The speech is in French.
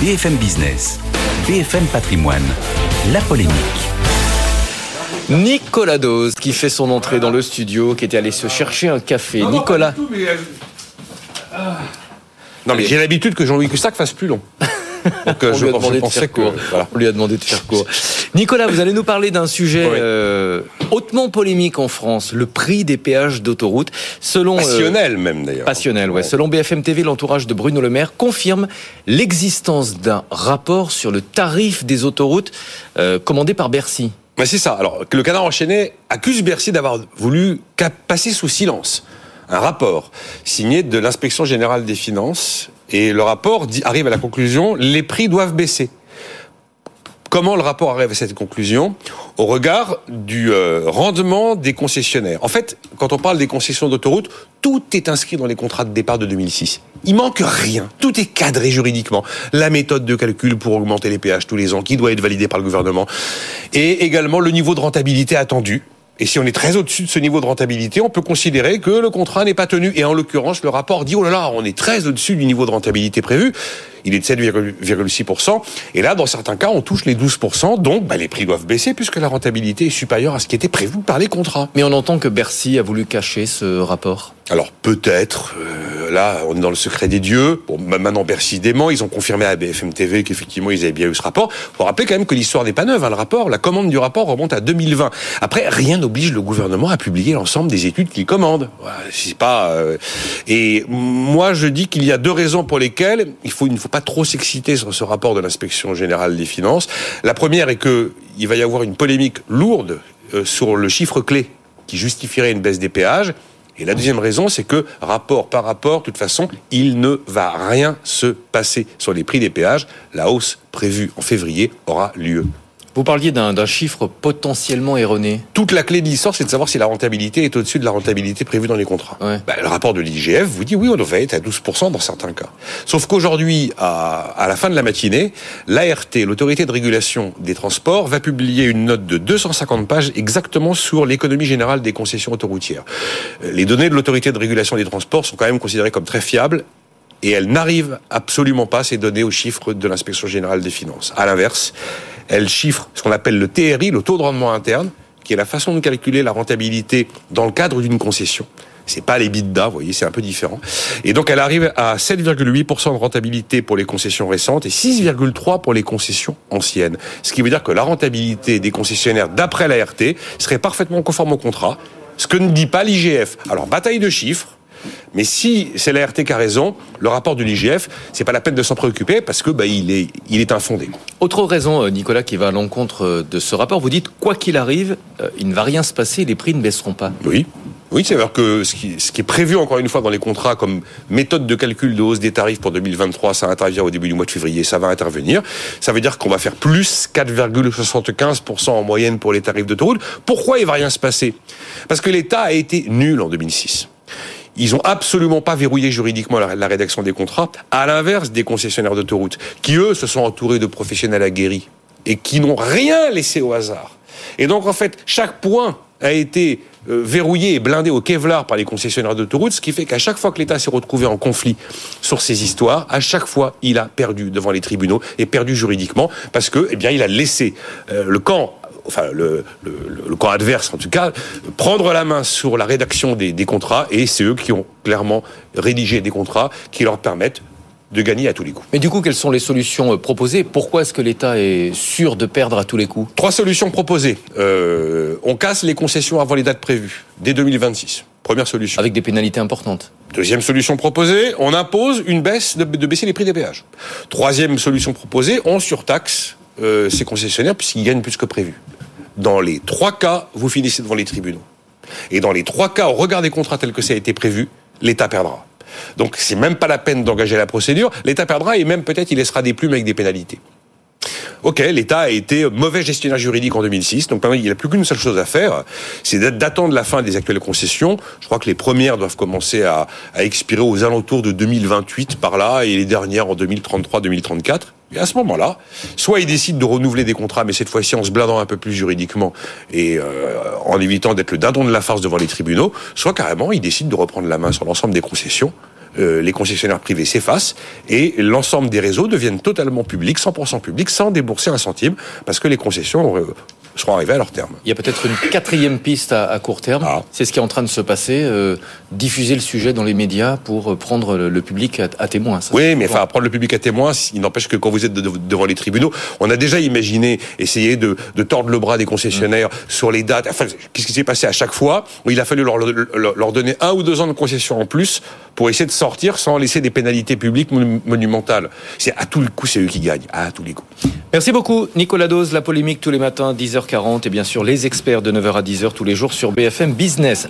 BFM Business, BFM Patrimoine, la polémique. Nicolas Dose qui fait son entrée dans le studio, qui était allé se chercher un café. Nicolas. Non, mais j'ai l'habitude que Jean-Louis Custac fasse plus long. Donc, euh, on, je, lui a demandé de faire court. on lui a demandé de faire court. Nicolas, vous allez nous parler d'un sujet euh, hautement polémique en France, le prix des péages d'autoroute. Selon euh, passionnel même d'ailleurs. Passionnel, ouais. Selon BFM TV, l'entourage de Bruno Le Maire confirme l'existence d'un rapport sur le tarif des autoroutes commandé par Bercy. Mais c'est ça. Alors le canard enchaîné accuse Bercy d'avoir voulu passer sous silence un rapport signé de l'inspection générale des finances et le rapport dit, arrive à la conclusion les prix doivent baisser. Comment le rapport arrive à cette conclusion Au regard du euh, rendement des concessionnaires. En fait, quand on parle des concessions d'autoroute, tout est inscrit dans les contrats de départ de 2006. Il manque rien. Tout est cadré juridiquement. La méthode de calcul pour augmenter les péages tous les ans, qui doit être validée par le gouvernement, et également le niveau de rentabilité attendu et si on est très au-dessus de ce niveau de rentabilité, on peut considérer que le contrat n'est pas tenu. Et en l'occurrence, le rapport dit, oh là là, on est très au-dessus du niveau de rentabilité prévu. Il est de 7,6%. Et là, dans certains cas, on touche les 12%. Donc, bah, les prix doivent baisser puisque la rentabilité est supérieure à ce qui était prévu par les contrats. Mais on entend que Bercy a voulu cacher ce rapport. Alors peut-être, euh, là on est dans le secret des dieux. Bon, maintenant Bercy dément, ils ont confirmé à BFM TV qu'effectivement ils avaient bien eu ce rapport. Faut rappeler quand même que l'histoire n'est pas neuve. Hein, le rapport, la commande du rapport remonte à 2020. Après, rien n'oblige le gouvernement à publier l'ensemble des études qu'il commande. C'est pas. Euh, Et moi je dis qu'il y a deux raisons pour lesquelles il faut il ne faut pas trop s'exciter sur ce rapport de l'inspection générale des finances. La première est que il va y avoir une polémique lourde euh, sur le chiffre clé qui justifierait une baisse des péages. Et la deuxième raison, c'est que rapport par rapport, de toute façon, il ne va rien se passer sur les prix des péages. La hausse prévue en février aura lieu. Vous parliez d'un chiffre potentiellement erroné. Toute la clé de l'histoire, c'est de savoir si la rentabilité est au-dessus de la rentabilité prévue dans les contrats. Bah, le rapport de l'IGF vous dit oui, on devrait être à 12% dans certains cas. Sauf qu'aujourd'hui, à, à, la fin de la matinée, l'ART, l'autorité de régulation des transports, va publier une note de 250 pages exactement sur l'économie générale des concessions autoroutières. Les données de l'autorité de régulation des transports sont quand même considérées comme très fiables et elles n'arrivent absolument pas, ces données, aux chiffres de l'inspection générale des finances. À l'inverse, elle chiffre ce qu'on appelle le TRI, le taux de rendement interne, qui est la façon de calculer la rentabilité dans le cadre d'une concession. C'est pas les bidas, vous voyez, c'est un peu différent. Et donc, elle arrive à 7,8% de rentabilité pour les concessions récentes et 6,3% pour les concessions anciennes. Ce qui veut dire que la rentabilité des concessionnaires d'après l'ART serait parfaitement conforme au contrat. Ce que ne dit pas l'IGF. Alors, bataille de chiffres. Mais si c'est l'ART qui a raison, le rapport de l'IGF, c'est pas la peine de s'en préoccuper parce que bah, il est, il est infondé. Autre raison, euh, Nicolas, qui va à l'encontre euh, de ce rapport, vous dites quoi qu'il arrive, euh, il ne va rien se passer, les prix ne baisseront pas. Oui. Oui, c'est-à-dire que ce qui, ce qui, est prévu encore une fois dans les contrats comme méthode de calcul de hausse des tarifs pour 2023, ça intervient au début du mois de février, ça va intervenir. Ça veut dire qu'on va faire plus 4,75% en moyenne pour les tarifs d'autoroute. Pourquoi il va rien se passer? Parce que l'État a été nul en 2006. Ils ont absolument pas verrouillé juridiquement la, rédaction des contrats, à l'inverse des concessionnaires d'autoroutes, qui eux se sont entourés de professionnels aguerris et qui n'ont rien laissé au hasard. Et donc en fait, chaque point a été euh, verrouillé et blindé au Kevlar par les concessionnaires d'autoroutes, ce qui fait qu'à chaque fois que l'État s'est retrouvé en conflit sur ces histoires, à chaque fois, il a perdu devant les tribunaux et perdu juridiquement parce que, eh bien, il a laissé euh, le camp enfin le, le, camp adverse en tout cas, prendre la main sur la rédaction des, des contrats et c'est eux qui ont clairement rédigé des contrats qui leur permettent de gagner à tous les coups. Mais du coup, quelles sont les solutions euh, proposées? Pourquoi est-ce que l'État est sûr de perdre à tous les coups? Trois solutions proposées. Euh, on casse les concessions avant les dates prévues, dès 2026. Première solution. Avec des pénalités importantes. Deuxième solution proposée, on impose une baisse de, de baisser les prix des péages. Troisième solution proposée, on surtaxe euh, ces concessionnaires puisqu'ils gagnent plus que prévu. Dans les trois cas, vous finissez devant les tribunaux. Et dans les trois cas, au regard des contrats tels que ça a été prévu, l'État perdra. Donc c'est même pas la peine d'engager la procédure. L'État perdra et même peut-être il laissera des plumes avec des pénalités. Ok, l'État a été mauvais gestionnaire juridique en 2006, donc il n'y a plus qu'une seule chose à faire, c'est d'attendre la fin des actuelles concessions. Je crois que les premières doivent commencer à, à expirer aux alentours de 2028 par là, et les dernières en 2033-2034. Et à ce moment-là, soit ils décident de renouveler des contrats, mais cette fois-ci en se blindant un peu plus juridiquement et euh, en évitant d'être le dindon de la farce devant les tribunaux, soit carrément ils décident de reprendre la main sur l'ensemble des concessions euh, les concessionnaires privés s'effacent et l'ensemble des réseaux deviennent totalement publics, 100% publics, sans débourser un centime, parce que les concessions seront arrivés à leur terme. Il y a peut-être une quatrième piste à, court terme. Ah. C'est ce qui est en train de se passer. Euh, diffuser le sujet dans les médias pour prendre le, public à, témoin. oui, mais enfin, prendre le public à témoin, il n'empêche que quand vous êtes devant les tribunaux, on a déjà imaginé essayer de, tordre le bras des concessionnaires mm. sur les dates. Enfin, qu'est-ce qui s'est passé à chaque fois? Où il a fallu leur, leur, donner un ou deux ans de concession en plus pour essayer de sortir sans laisser des pénalités publiques monumentales. C'est à tous les coups, c'est eux qui gagnent. À tous les coups. Merci beaucoup, Nicolas Dose. La polémique tous les matins, 10h40 et bien sûr les experts de 9h à 10h tous les jours sur BFM Business.